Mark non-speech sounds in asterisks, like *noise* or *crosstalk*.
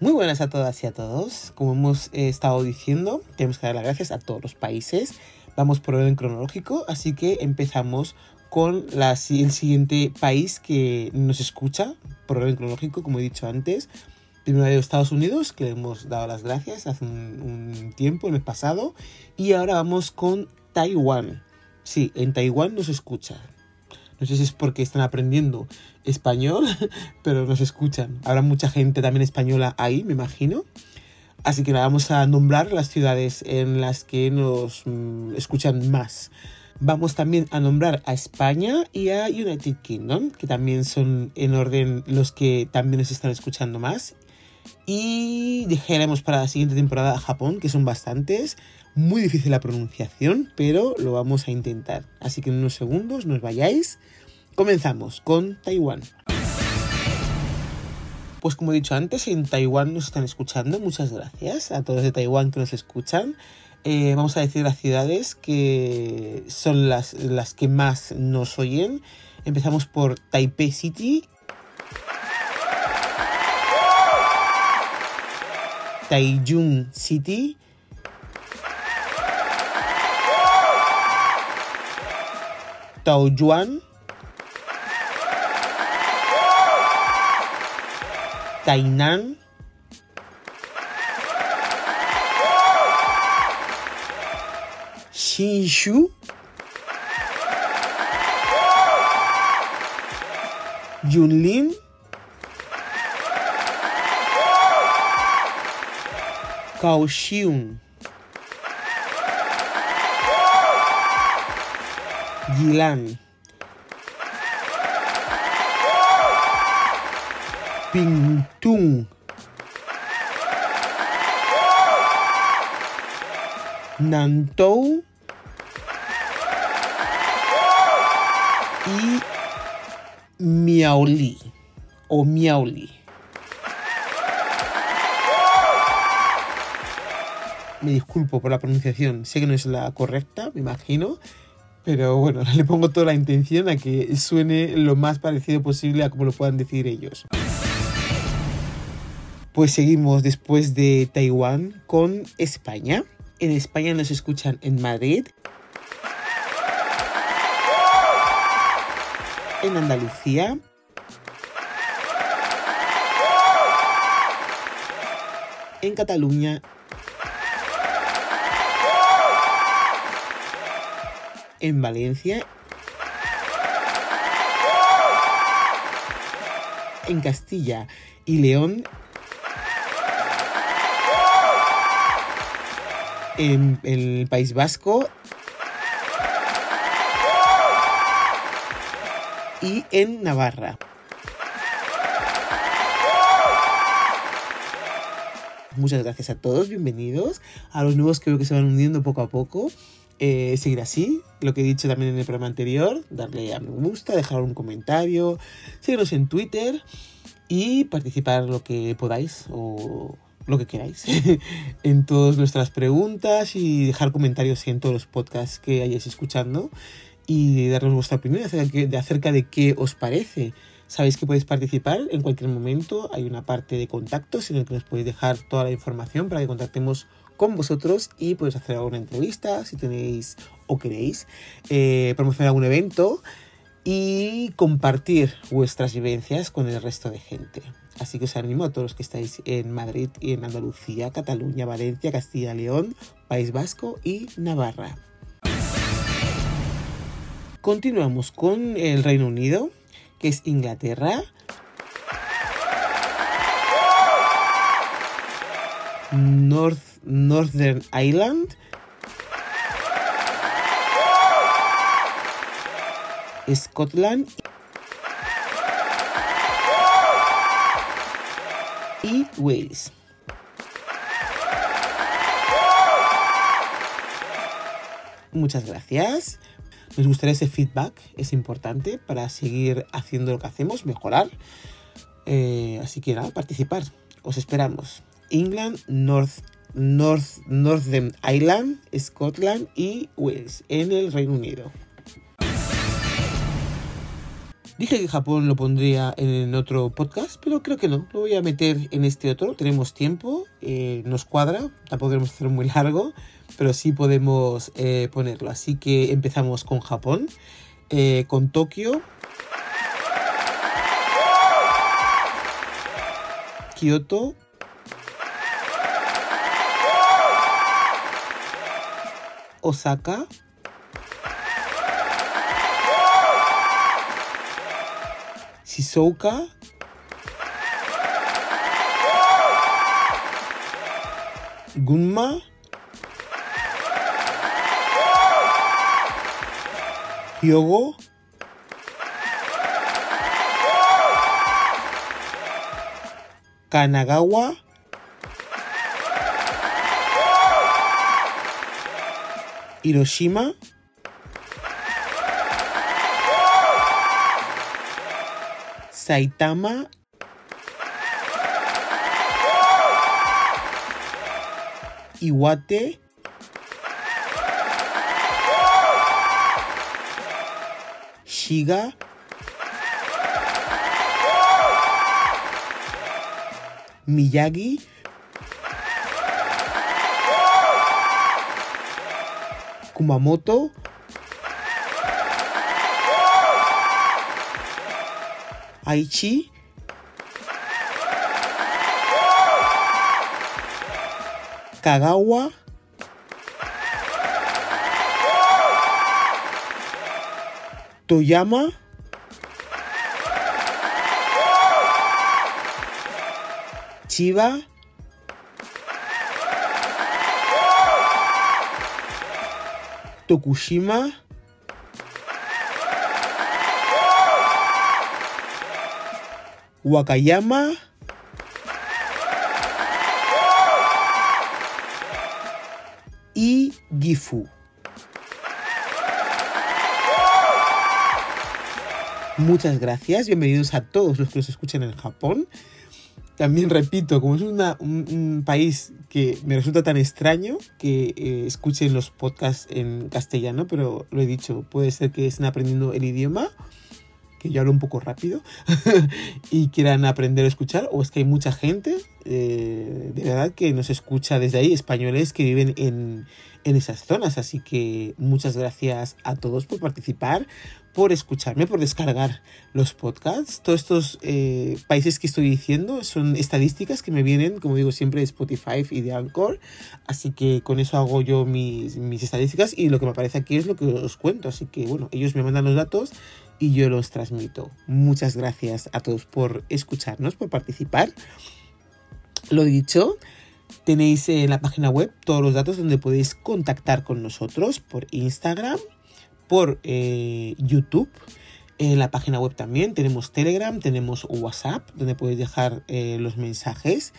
Muy buenas a todas y a todos. Como hemos eh, estado diciendo, tenemos que dar las gracias a todos los países. Vamos por orden cronológico, así que empezamos con el siguiente país que nos escucha por orden cronológico, como he dicho antes. Primero de Estados Unidos, que le hemos dado las gracias hace un, tiempo, el pasado. Y ahora vamos con Taiwán. Sí, en Taiwán nos escucha. No sé si es porque están aprendiendo español, *laughs* pero nos escuchan. Habrá mucha gente también española ahí, me imagino. Así que vamos a nombrar las ciudades en las que nos mm, escuchan más. Vamos también a nombrar a España y a United Kingdom, que también son en orden los que también nos están escuchando más. Y dejaremos para la siguiente temporada a Japón, que son bastantes. Muy difícil la pronunciación, pero lo vamos a intentar. Así que en unos segundos, no os vayáis. Comenzamos con Taiwán. Pues como he dicho antes, en Taiwán nos están escuchando. Muchas gracias a todos de Taiwán que nos escuchan. Eh, vamos a decir las ciudades que son las, las que más nos oyen. Empezamos por Taipei City. Taichung City. Taoyuan. Tainan. Xinshu. Yunlin. Cauchium, Gilan, Pintung, Nantou e miauli, ou oh, miauli Me disculpo por la pronunciación, sé que no es la correcta, me imagino, pero bueno, *laughs* le pongo toda la intención a que suene lo más parecido posible a como lo puedan decir ellos. Pues seguimos después de Taiwán con España. En España nos escuchan en Madrid, en Andalucía, en Cataluña, en Valencia, en Castilla y León, en el País Vasco y en Navarra. Muchas gracias a todos, bienvenidos a los nuevos que veo que se van uniendo poco a poco. Eh, seguir así, lo que he dicho también en el programa anterior, darle a me gusta, dejar un comentario, seguirnos en Twitter y participar lo que podáis o lo que queráis *laughs* en todas nuestras preguntas y dejar comentarios en todos los podcasts que hayáis escuchando y darnos vuestra opinión acerca, de qué os parece. Sabéis que podéis participar en cualquier momento. Hay una parte de contactos en el que nos podéis dejar toda la información para que contactemos con vosotros y podéis hacer alguna entrevista si tenéis o queréis eh, promocionar algún evento y compartir vuestras vivencias con el resto de gente. Así que os animo a todos los que estáis en Madrid y en Andalucía, Cataluña, Valencia, Castilla, León, País Vasco y Navarra. Continuamos con el Reino Unido, que es Inglaterra. North, Northern Ireland. Scotland y Wales. Muchas gracias. Nos gustaría ese feedback, es importante para seguir haciendo lo que hacemos, mejorar. Eh, así que nada, participar. Os esperamos. England, North, North, Northern Ireland, Scotland y Wales en el Reino Unido. Dije que Japón lo pondría en otro podcast, pero creo que no. Lo voy a meter en este otro. Tenemos tiempo, eh, nos cuadra. Tampoco queremos hacer muy largo, pero sí podemos eh, ponerlo. Así que empezamos con Japón, eh, con Tokio. Kioto. Osaka. Shizuoka. Gunma. Hyogo. Kanagawa. Hiroshima. Saitama. Iwate. Shiga. Miyagi. Kumamoto. Aichi. Kagawa. Toyama. Chiba. Tokushima. Wakayama. Y Gifu. Muchas gracias, bienvenidos a todos los que nos escuchan en Japón. También repito, como es una, un, país que me resulta tan extraño que eh, escuchen los podcasts en castellano, pero lo he dicho, puede ser que estén aprendiendo el idioma, que yo hablo un poco rápido, *laughs* y quieran aprender a escuchar, o es que hay mucha gente, eh, de verdad, que nos escucha desde ahí, españoles que viven en, en esas zonas. Así que muchas gracias a todos por participar, por escucharme, por descargar los podcasts. Todos estos eh, países que estoy diciendo son estadísticas que me vienen, como digo siempre, de Spotify y de Anchor. Así que con eso hago yo mis, mis estadísticas y lo que me aparece aquí es lo que os cuento. Así que bueno, ellos me mandan los datos y yo los transmito. Muchas gracias a todos por escucharnos, por participar. Lo dicho, tenéis en la página web todos los datos donde podéis contactar con nosotros por Instagram, por eh, YouTube. En la página web también tenemos Telegram, tenemos WhatsApp, donde podéis dejar eh, los mensajes.